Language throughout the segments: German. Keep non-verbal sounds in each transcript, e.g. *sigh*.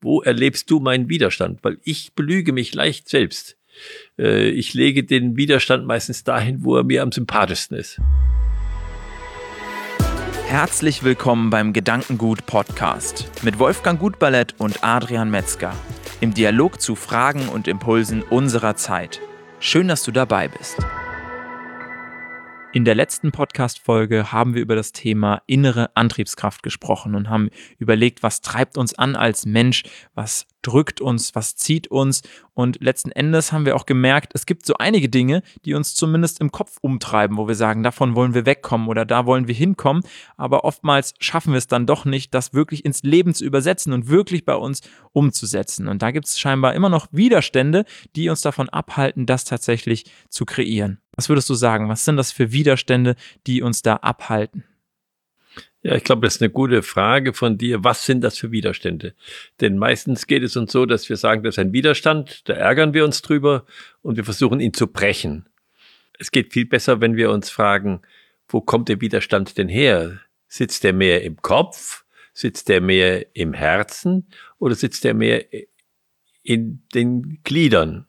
wo erlebst du meinen Widerstand? Weil ich belüge mich leicht selbst. Äh, ich lege den Widerstand meistens dahin, wo er mir am sympathischsten ist. Herzlich willkommen beim Gedankengut Podcast mit Wolfgang Gutballett und Adrian Metzger im Dialog zu Fragen und Impulsen unserer Zeit. Schön, dass du dabei bist. In der letzten Podcast-Folge haben wir über das Thema innere Antriebskraft gesprochen und haben überlegt, was treibt uns an als Mensch, was drückt uns, was zieht uns. Und letzten Endes haben wir auch gemerkt, es gibt so einige Dinge, die uns zumindest im Kopf umtreiben, wo wir sagen, davon wollen wir wegkommen oder da wollen wir hinkommen. Aber oftmals schaffen wir es dann doch nicht, das wirklich ins Leben zu übersetzen und wirklich bei uns umzusetzen. Und da gibt es scheinbar immer noch Widerstände, die uns davon abhalten, das tatsächlich zu kreieren. Was würdest du sagen? Was sind das für Widerstände, die uns da abhalten? Ja, ich glaube, das ist eine gute Frage von dir. Was sind das für Widerstände? Denn meistens geht es uns so, dass wir sagen, das ist ein Widerstand, da ärgern wir uns drüber und wir versuchen ihn zu brechen. Es geht viel besser, wenn wir uns fragen, wo kommt der Widerstand denn her? Sitzt der mehr im Kopf? Sitzt der mehr im Herzen? Oder sitzt der mehr in den Gliedern?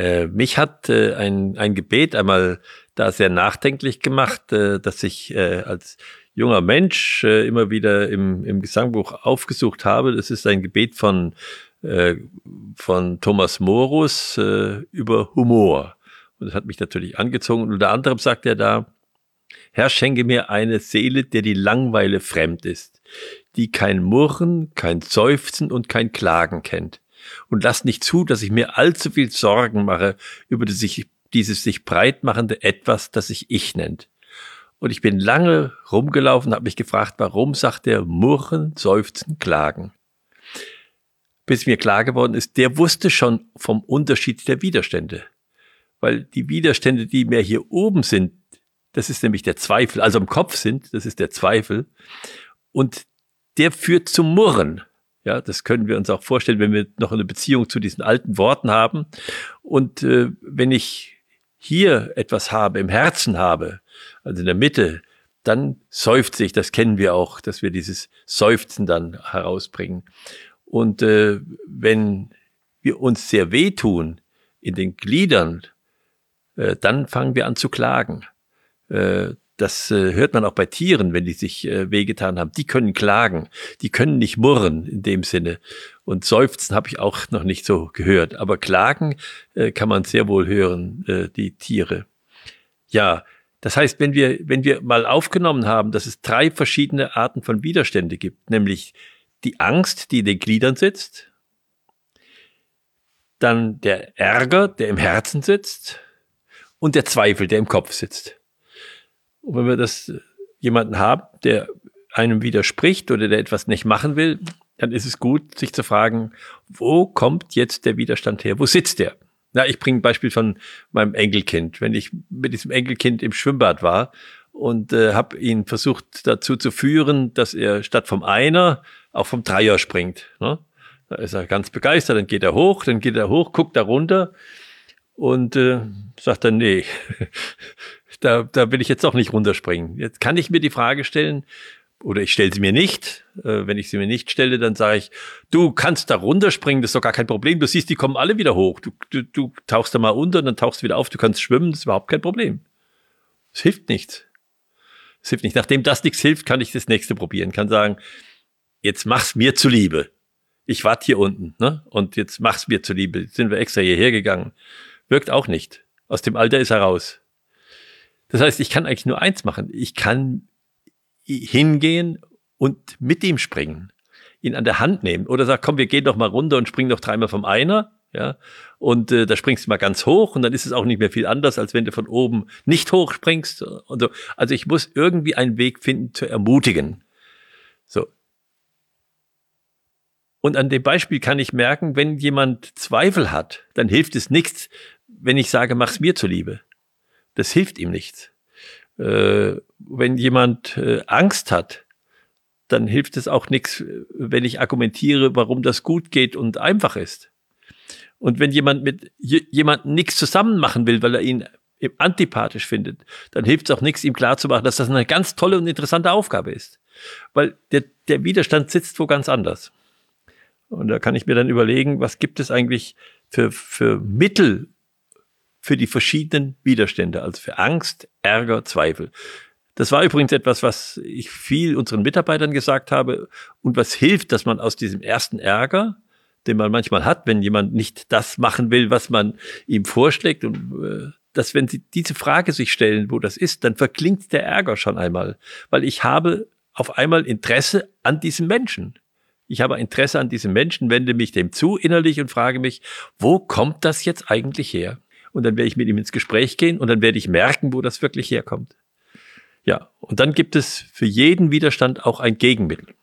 Äh, mich hat äh, ein, ein Gebet einmal da sehr nachdenklich gemacht, äh, dass ich äh, als junger Mensch äh, immer wieder im, im Gesangbuch aufgesucht habe. Das ist ein Gebet von, äh, von Thomas Morus äh, über Humor. Und das hat mich natürlich angezogen. Und unter anderem sagt er da, Herr, schenke mir eine Seele, der die Langweile fremd ist, die kein Murren, kein Seufzen und kein Klagen kennt und lass nicht zu, dass ich mir allzu viel Sorgen mache über die sich, dieses sich breitmachende Etwas, das sich ich nennt. Und ich bin lange rumgelaufen, habe mich gefragt, warum sagt er Murren, Seufzen, Klagen? Bis mir klar geworden ist, der wusste schon vom Unterschied der Widerstände. Weil die Widerstände, die mehr hier oben sind, das ist nämlich der Zweifel, also im Kopf sind, das ist der Zweifel. Und der führt zum Murren. Ja, das können wir uns auch vorstellen, wenn wir noch eine Beziehung zu diesen alten Worten haben. Und äh, wenn ich hier etwas habe, im Herzen habe, also in der Mitte, dann seufzt sich, das kennen wir auch, dass wir dieses Seufzen dann herausbringen. Und äh, wenn wir uns sehr wehtun in den Gliedern, äh, dann fangen wir an zu klagen. Äh, das äh, hört man auch bei Tieren, wenn die sich äh, wehgetan haben. Die können klagen, die können nicht murren in dem Sinne. Und seufzen habe ich auch noch nicht so gehört. Aber klagen äh, kann man sehr wohl hören, äh, die Tiere. Ja, das heißt, wenn wir, wenn wir mal aufgenommen haben, dass es drei verschiedene Arten von Widerstände gibt, nämlich die Angst, die in den Gliedern sitzt, dann der Ärger, der im Herzen sitzt und der Zweifel, der im Kopf sitzt. Und wenn wir das jemanden haben, der einem widerspricht oder der etwas nicht machen will, dann ist es gut, sich zu fragen, wo kommt jetzt der Widerstand her? Wo sitzt der? Na, ich bringe ein Beispiel von meinem Enkelkind. Wenn ich mit diesem Enkelkind im Schwimmbad war und äh, habe ihn versucht dazu zu führen, dass er statt vom Einer auch vom Dreier springt. Ne? Da ist er ganz begeistert, dann geht er hoch, dann geht er hoch, guckt da runter und äh, sagt dann, nee, da, da will ich jetzt auch nicht runterspringen. Jetzt kann ich mir die Frage stellen, oder ich stelle sie mir nicht. Äh, wenn ich sie mir nicht stelle, dann sage ich, du kannst da runterspringen, das ist doch gar kein Problem. Du siehst, die kommen alle wieder hoch. Du, du, du tauchst da mal unter, dann tauchst du wieder auf, du kannst schwimmen, das ist überhaupt kein Problem. Es hilft nichts. Es hilft nicht. Nachdem das nichts hilft, kann ich das nächste probieren. Kann sagen, jetzt mach's mir zuliebe. Ich warte hier unten, ne? Und jetzt mach's mir zuliebe. Sind wir extra hierher gegangen. Wirkt auch nicht. Aus dem Alter ist er raus. Das heißt, ich kann eigentlich nur eins machen. Ich kann hingehen und mit ihm springen, ihn an der Hand nehmen oder sag, komm, wir gehen doch mal runter und springen doch dreimal vom Einer. Ja, und äh, da springst du mal ganz hoch und dann ist es auch nicht mehr viel anders, als wenn du von oben nicht hoch springst. Und so. Also ich muss irgendwie einen Weg finden zu ermutigen. So. Und an dem Beispiel kann ich merken, wenn jemand Zweifel hat, dann hilft es nichts, wenn ich sage, mach's mir zuliebe das hilft ihm nichts. Äh, wenn jemand äh, Angst hat, dann hilft es auch nichts, wenn ich argumentiere, warum das gut geht und einfach ist. Und wenn jemand mit jemandem nichts zusammen machen will, weil er ihn antipathisch findet, dann hilft es auch nichts, ihm klarzumachen, dass das eine ganz tolle und interessante Aufgabe ist. Weil der, der Widerstand sitzt wo ganz anders. Und da kann ich mir dann überlegen, was gibt es eigentlich für, für Mittel für die verschiedenen Widerstände, also für Angst, Ärger, Zweifel. Das war übrigens etwas, was ich viel unseren Mitarbeitern gesagt habe und was hilft, dass man aus diesem ersten Ärger, den man manchmal hat, wenn jemand nicht das machen will, was man ihm vorschlägt und äh, dass wenn sie diese Frage sich stellen, wo das ist, dann verklingt der Ärger schon einmal, weil ich habe auf einmal Interesse an diesem Menschen. Ich habe Interesse an diesem Menschen, wende mich dem zu innerlich und frage mich, wo kommt das jetzt eigentlich her? Und dann werde ich mit ihm ins Gespräch gehen und dann werde ich merken, wo das wirklich herkommt. Ja, und dann gibt es für jeden Widerstand auch ein Gegenmittel.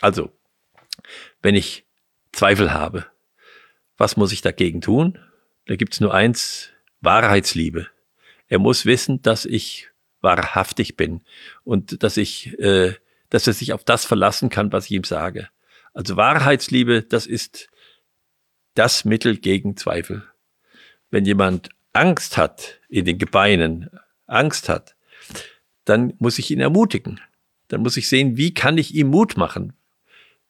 Also, wenn ich Zweifel habe, was muss ich dagegen tun? Da gibt es nur eins, Wahrheitsliebe. Er muss wissen, dass ich wahrhaftig bin und dass ich, äh, dass er sich auf das verlassen kann, was ich ihm sage. Also Wahrheitsliebe, das ist das Mittel gegen Zweifel. Wenn jemand Angst hat in den Gebeinen, Angst hat, dann muss ich ihn ermutigen. Dann muss ich sehen, wie kann ich ihm Mut machen.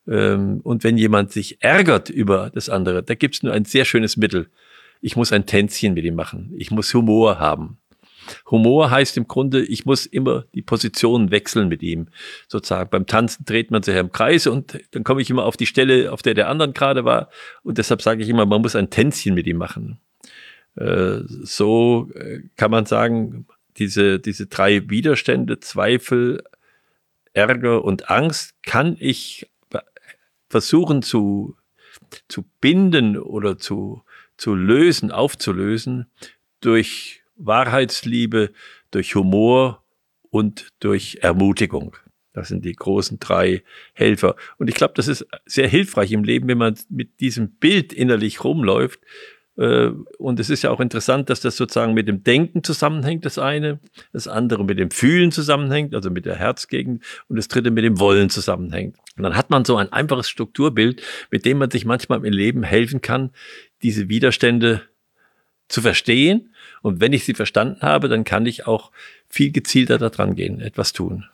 Ähm, und wenn jemand sich ärgert über das andere, da gibt es nur ein sehr schönes Mittel ich muss ein Tänzchen mit ihm machen. Ich muss Humor haben. Humor heißt im Grunde, ich muss immer die Position wechseln mit ihm. Sozusagen beim Tanzen dreht man sich im Kreis und dann komme ich immer auf die Stelle, auf der der anderen gerade war. Und deshalb sage ich immer, man muss ein Tänzchen mit ihm machen. Äh, so äh, kann man sagen, diese, diese drei Widerstände, Zweifel, Ärger und Angst kann ich versuchen zu, zu binden oder zu, zu lösen, aufzulösen durch Wahrheitsliebe, durch Humor und durch Ermutigung. Das sind die großen drei Helfer. Und ich glaube, das ist sehr hilfreich im Leben, wenn man mit diesem Bild innerlich rumläuft. Äh, und es ist ja auch interessant, dass das sozusagen mit dem Denken zusammenhängt, das eine, das andere mit dem Fühlen zusammenhängt, also mit der Herzgegend, und das dritte mit dem Wollen zusammenhängt. Und dann hat man so ein einfaches Strukturbild, mit dem man sich manchmal im Leben helfen kann, diese Widerstände zu verstehen. Und wenn ich sie verstanden habe, dann kann ich auch viel gezielter daran gehen, etwas tun.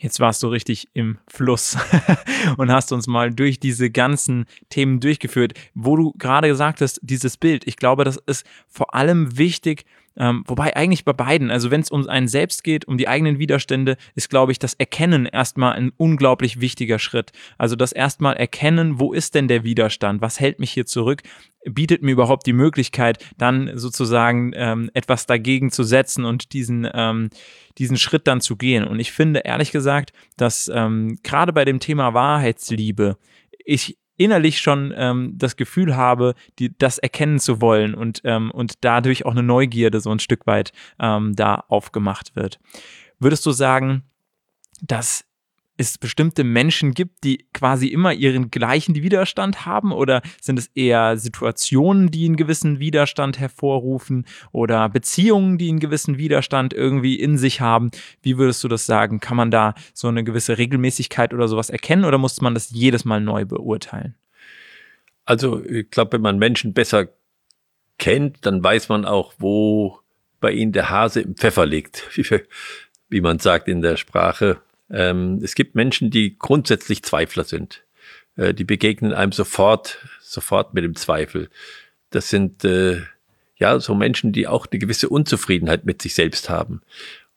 Jetzt warst du richtig im Fluss *laughs* und hast uns mal durch diese ganzen Themen durchgeführt, wo du gerade gesagt hast, dieses Bild. Ich glaube, das ist vor allem wichtig, ähm, wobei eigentlich bei beiden, also wenn es um einen selbst geht, um die eigenen Widerstände, ist, glaube ich, das Erkennen erstmal ein unglaublich wichtiger Schritt. Also das erstmal erkennen, wo ist denn der Widerstand? Was hält mich hier zurück? bietet mir überhaupt die Möglichkeit, dann sozusagen ähm, etwas dagegen zu setzen und diesen, ähm, diesen Schritt dann zu gehen. Und ich finde ehrlich gesagt, dass ähm, gerade bei dem Thema Wahrheitsliebe ich innerlich schon ähm, das Gefühl habe, die, das erkennen zu wollen und, ähm, und dadurch auch eine Neugierde so ein Stück weit ähm, da aufgemacht wird. Würdest du sagen, dass es bestimmte Menschen gibt, die quasi immer ihren gleichen Widerstand haben? Oder sind es eher Situationen, die einen gewissen Widerstand hervorrufen? Oder Beziehungen, die einen gewissen Widerstand irgendwie in sich haben? Wie würdest du das sagen? Kann man da so eine gewisse Regelmäßigkeit oder sowas erkennen? Oder muss man das jedes Mal neu beurteilen? Also, ich glaube, wenn man Menschen besser kennt, dann weiß man auch, wo bei ihnen der Hase im Pfeffer liegt, *laughs* wie man sagt in der Sprache. Ähm, es gibt Menschen, die grundsätzlich Zweifler sind. Äh, die begegnen einem sofort, sofort mit dem Zweifel. Das sind äh, ja so Menschen, die auch eine gewisse Unzufriedenheit mit sich selbst haben.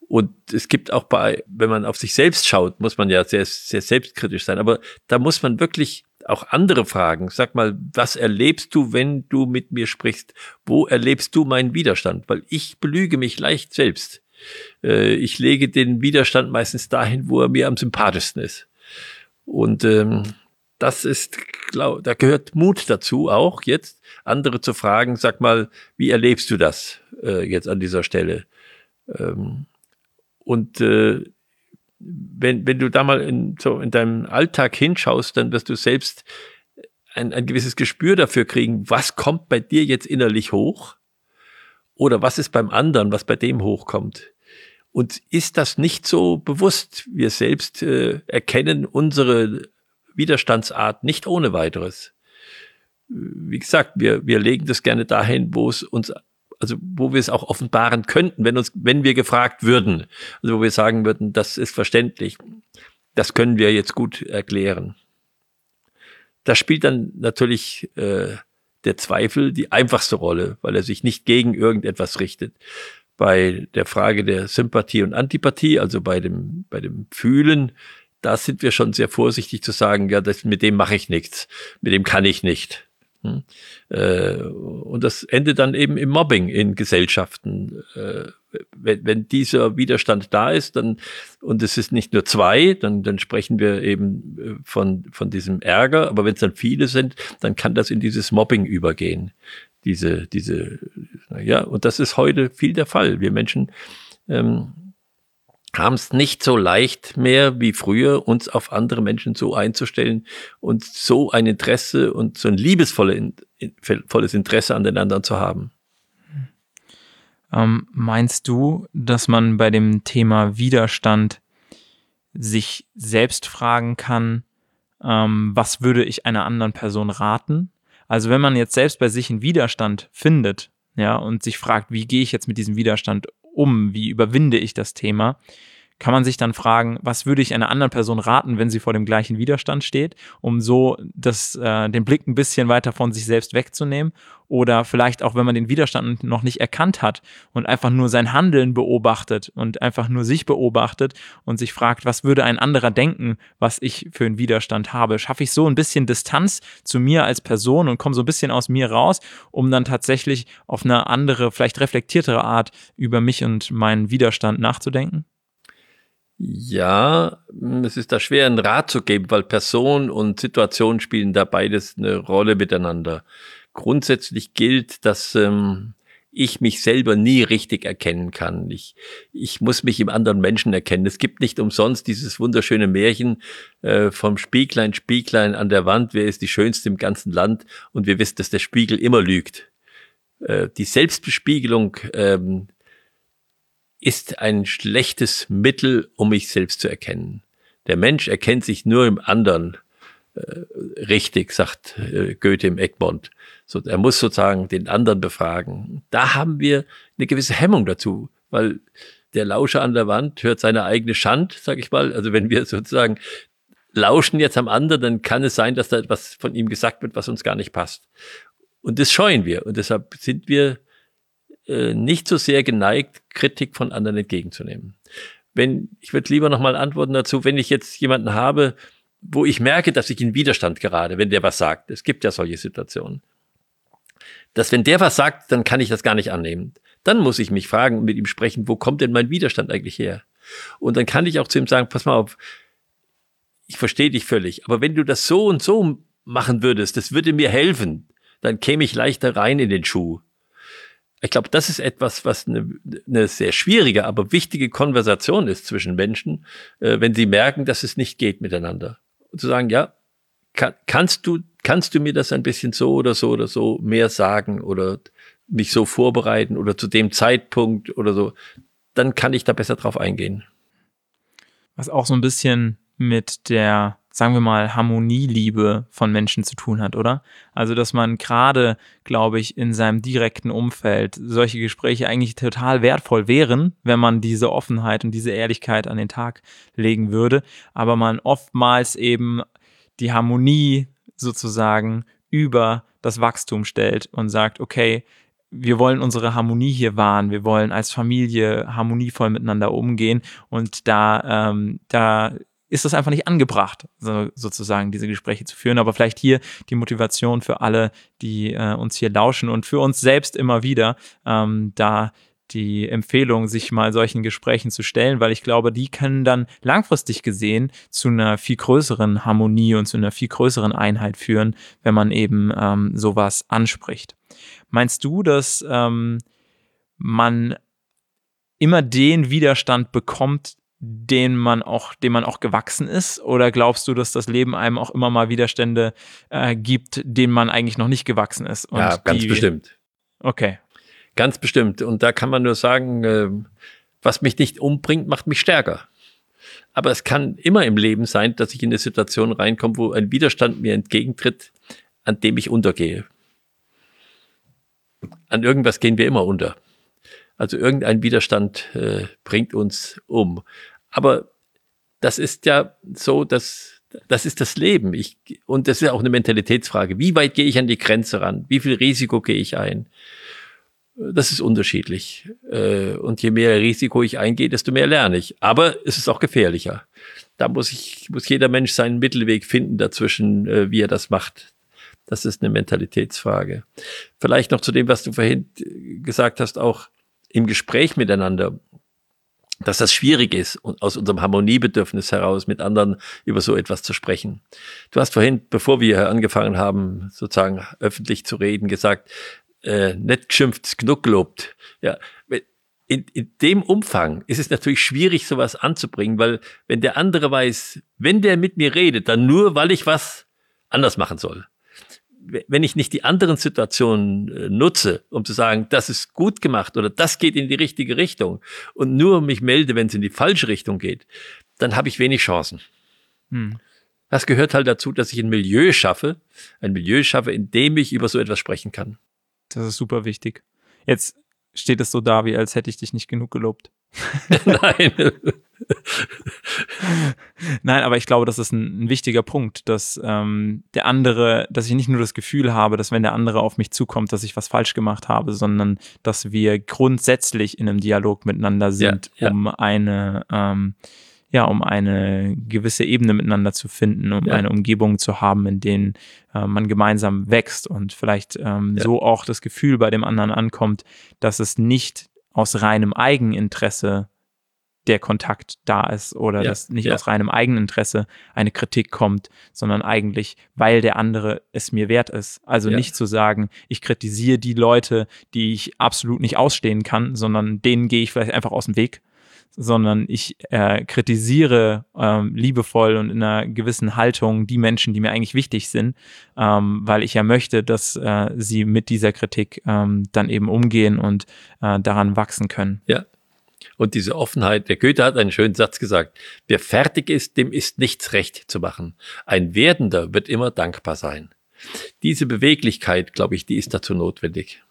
Und es gibt auch bei, wenn man auf sich selbst schaut, muss man ja sehr, sehr selbstkritisch sein. Aber da muss man wirklich auch andere fragen. Sag mal, was erlebst du, wenn du mit mir sprichst? Wo erlebst du meinen Widerstand? Weil ich belüge mich leicht selbst. Äh, ich lege den Widerstand meistens dahin, wo er mir am sympathischsten ist. Und ähm, das ist, glaub, da gehört Mut dazu, auch jetzt andere zu fragen, sag mal, wie erlebst du das äh, jetzt an dieser Stelle? Ähm, und äh, wenn, wenn du da mal in, so in deinem Alltag hinschaust, dann wirst du selbst ein, ein gewisses Gespür dafür kriegen, was kommt bei dir jetzt innerlich hoch oder was ist beim anderen, was bei dem hochkommt. Und ist das nicht so bewusst? Wir selbst äh, erkennen unsere Widerstandsart nicht ohne weiteres. Wie gesagt, wir, wir legen das gerne dahin, wo es uns, also wo wir es auch offenbaren könnten, wenn uns, wenn wir gefragt würden. Also wo wir sagen würden, das ist verständlich. Das können wir jetzt gut erklären. da spielt dann natürlich äh, der Zweifel die einfachste Rolle, weil er sich nicht gegen irgendetwas richtet. Bei der Frage der Sympathie und Antipathie, also bei dem, bei dem Fühlen, da sind wir schon sehr vorsichtig zu sagen, ja, das, mit dem mache ich nichts, mit dem kann ich nicht. Hm? Äh, und das endet dann eben im Mobbing in Gesellschaften. Äh, wenn, wenn dieser Widerstand da ist, dann, und es ist nicht nur zwei, dann, dann sprechen wir eben äh, von, von diesem Ärger, aber wenn es dann viele sind, dann kann das in dieses Mobbing übergehen. Diese, diese, ja, und das ist heute viel der Fall. Wir Menschen ähm, haben es nicht so leicht mehr wie früher, uns auf andere Menschen so einzustellen und so ein Interesse und so ein liebesvolles Interesse an den anderen zu haben. Ähm, meinst du, dass man bei dem Thema Widerstand sich selbst fragen kann, ähm, was würde ich einer anderen Person raten? Also wenn man jetzt selbst bei sich einen Widerstand findet, ja, und sich fragt, wie gehe ich jetzt mit diesem Widerstand um? Wie überwinde ich das Thema? Kann man sich dann fragen, was würde ich einer anderen Person raten, wenn sie vor dem gleichen Widerstand steht, um so das, äh, den Blick ein bisschen weiter von sich selbst wegzunehmen. Oder vielleicht auch, wenn man den Widerstand noch nicht erkannt hat und einfach nur sein Handeln beobachtet und einfach nur sich beobachtet und sich fragt, was würde ein anderer denken, was ich für einen Widerstand habe. Schaffe ich so ein bisschen Distanz zu mir als Person und komme so ein bisschen aus mir raus, um dann tatsächlich auf eine andere, vielleicht reflektiertere Art über mich und meinen Widerstand nachzudenken? Ja, es ist da schwer, einen Rat zu geben, weil Person und Situation spielen da beides eine Rolle miteinander. Grundsätzlich gilt, dass ähm, ich mich selber nie richtig erkennen kann. Ich, ich muss mich im anderen Menschen erkennen. Es gibt nicht umsonst dieses wunderschöne Märchen äh, vom Spieglein, Spieglein an der Wand, wer ist die Schönste im ganzen Land? Und wir wissen, dass der Spiegel immer lügt. Äh, die Selbstbespiegelung ähm, ist ein schlechtes Mittel, um mich selbst zu erkennen. Der Mensch erkennt sich nur im anderen äh, richtig, sagt äh, Goethe im Egmont. So, er muss sozusagen den anderen befragen. Da haben wir eine gewisse Hemmung dazu, weil der Lauscher an der Wand hört seine eigene Schand, sag ich mal. Also wenn wir sozusagen lauschen jetzt am anderen, dann kann es sein, dass da etwas von ihm gesagt wird, was uns gar nicht passt. Und das scheuen wir. Und deshalb sind wir äh, nicht so sehr geneigt, Kritik von anderen entgegenzunehmen. Wenn, ich würde lieber nochmal antworten dazu, wenn ich jetzt jemanden habe, wo ich merke, dass ich in Widerstand gerade, wenn der was sagt. Es gibt ja solche Situationen. Dass wenn der was sagt, dann kann ich das gar nicht annehmen. Dann muss ich mich fragen und mit ihm sprechen, wo kommt denn mein Widerstand eigentlich her? Und dann kann ich auch zu ihm sagen, pass mal auf, ich verstehe dich völlig, aber wenn du das so und so machen würdest, das würde mir helfen, dann käme ich leichter rein in den Schuh. Ich glaube, das ist etwas, was eine, eine sehr schwierige, aber wichtige Konversation ist zwischen Menschen, äh, wenn sie merken, dass es nicht geht miteinander. Und zu sagen, ja, kann, kannst du, kannst du mir das ein bisschen so oder so oder so mehr sagen oder mich so vorbereiten oder zu dem Zeitpunkt oder so, dann kann ich da besser drauf eingehen. Was auch so ein bisschen mit der sagen wir mal, Harmonieliebe von Menschen zu tun hat, oder? Also, dass man gerade, glaube ich, in seinem direkten Umfeld solche Gespräche eigentlich total wertvoll wären, wenn man diese Offenheit und diese Ehrlichkeit an den Tag legen würde, aber man oftmals eben die Harmonie sozusagen über das Wachstum stellt und sagt, okay, wir wollen unsere Harmonie hier wahren, wir wollen als Familie harmonievoll miteinander umgehen und da, ähm, da ist das einfach nicht angebracht, so, sozusagen diese Gespräche zu führen. Aber vielleicht hier die Motivation für alle, die äh, uns hier lauschen und für uns selbst immer wieder, ähm, da die Empfehlung, sich mal solchen Gesprächen zu stellen, weil ich glaube, die können dann langfristig gesehen zu einer viel größeren Harmonie und zu einer viel größeren Einheit führen, wenn man eben ähm, sowas anspricht. Meinst du, dass ähm, man immer den Widerstand bekommt, den man auch, dem man auch gewachsen ist? Oder glaubst du, dass das Leben einem auch immer mal Widerstände äh, gibt, denen man eigentlich noch nicht gewachsen ist? ja, ganz die, bestimmt. Okay. Ganz bestimmt. Und da kann man nur sagen, äh, was mich nicht umbringt, macht mich stärker. Aber es kann immer im Leben sein, dass ich in eine Situation reinkomme, wo ein Widerstand mir entgegentritt, an dem ich untergehe. An irgendwas gehen wir immer unter. Also irgendein Widerstand äh, bringt uns um. Aber das ist ja so, dass Das ist das Leben. Ich, und das ist auch eine Mentalitätsfrage. Wie weit gehe ich an die Grenze ran? Wie viel Risiko gehe ich ein? Das ist unterschiedlich. Äh, und je mehr Risiko ich eingehe, desto mehr lerne ich. Aber es ist auch gefährlicher. Da muss ich, muss jeder Mensch seinen Mittelweg finden dazwischen, äh, wie er das macht. Das ist eine Mentalitätsfrage. Vielleicht noch zu dem, was du vorhin gesagt hast, auch im Gespräch miteinander, dass das schwierig ist, aus unserem Harmoniebedürfnis heraus mit anderen über so etwas zu sprechen. Du hast vorhin, bevor wir angefangen haben, sozusagen öffentlich zu reden, gesagt, äh, nicht geschimpft, genug gelobt. Ja, in, in dem Umfang ist es natürlich schwierig, sowas anzubringen, weil wenn der andere weiß, wenn der mit mir redet, dann nur, weil ich was anders machen soll. Wenn ich nicht die anderen Situationen äh, nutze, um zu sagen, das ist gut gemacht oder das geht in die richtige Richtung und nur mich melde, wenn es in die falsche Richtung geht, dann habe ich wenig Chancen. Hm. Das gehört halt dazu, dass ich ein Milieu schaffe, ein Milieu schaffe, in dem ich über so etwas sprechen kann. Das ist super wichtig. Jetzt steht es so da, wie als hätte ich dich nicht genug gelobt. *laughs* Nein. Nein, aber ich glaube, das ist ein, ein wichtiger Punkt, dass ähm, der andere, dass ich nicht nur das Gefühl habe, dass wenn der andere auf mich zukommt, dass ich was falsch gemacht habe, sondern dass wir grundsätzlich in einem Dialog miteinander sind, ja, ja. um eine ähm, ja, um eine gewisse Ebene miteinander zu finden, um ja. eine Umgebung zu haben, in denen äh, man gemeinsam wächst und vielleicht ähm, so auch das Gefühl bei dem anderen ankommt, dass es nicht aus reinem Eigeninteresse der Kontakt da ist oder ja, dass nicht ja. aus reinem Eigeninteresse eine Kritik kommt, sondern eigentlich, weil der andere es mir wert ist. Also ja. nicht zu sagen, ich kritisiere die Leute, die ich absolut nicht ausstehen kann, sondern denen gehe ich vielleicht einfach aus dem Weg, sondern ich äh, kritisiere ähm, liebevoll und in einer gewissen Haltung die Menschen, die mir eigentlich wichtig sind, ähm, weil ich ja möchte, dass äh, sie mit dieser Kritik ähm, dann eben umgehen und äh, daran wachsen können. Ja. Und diese Offenheit, der Goethe hat einen schönen Satz gesagt, wer fertig ist, dem ist nichts recht zu machen. Ein Werdender wird immer dankbar sein. Diese Beweglichkeit, glaube ich, die ist dazu notwendig.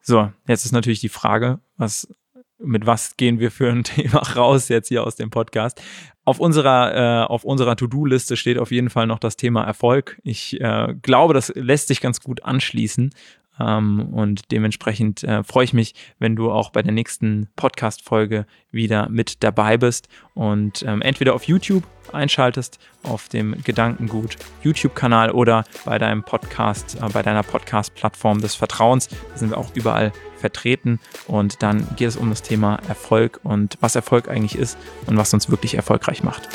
So, jetzt ist natürlich die Frage, was mit was gehen wir für ein *laughs* Thema raus jetzt hier aus dem Podcast. Auf unserer, äh, unserer To-Do-Liste steht auf jeden Fall noch das Thema Erfolg. Ich äh, glaube, das lässt sich ganz gut anschließen. Ähm, und dementsprechend äh, freue ich mich, wenn du auch bei der nächsten Podcast-Folge wieder mit dabei bist und ähm, entweder auf YouTube einschaltest, auf dem Gedankengut YouTube-Kanal oder bei deinem Podcast, äh, bei deiner Podcast-Plattform des Vertrauens. Da sind wir auch überall vertreten und dann geht es um das Thema Erfolg und was Erfolg eigentlich ist und was uns wirklich erfolgreich macht.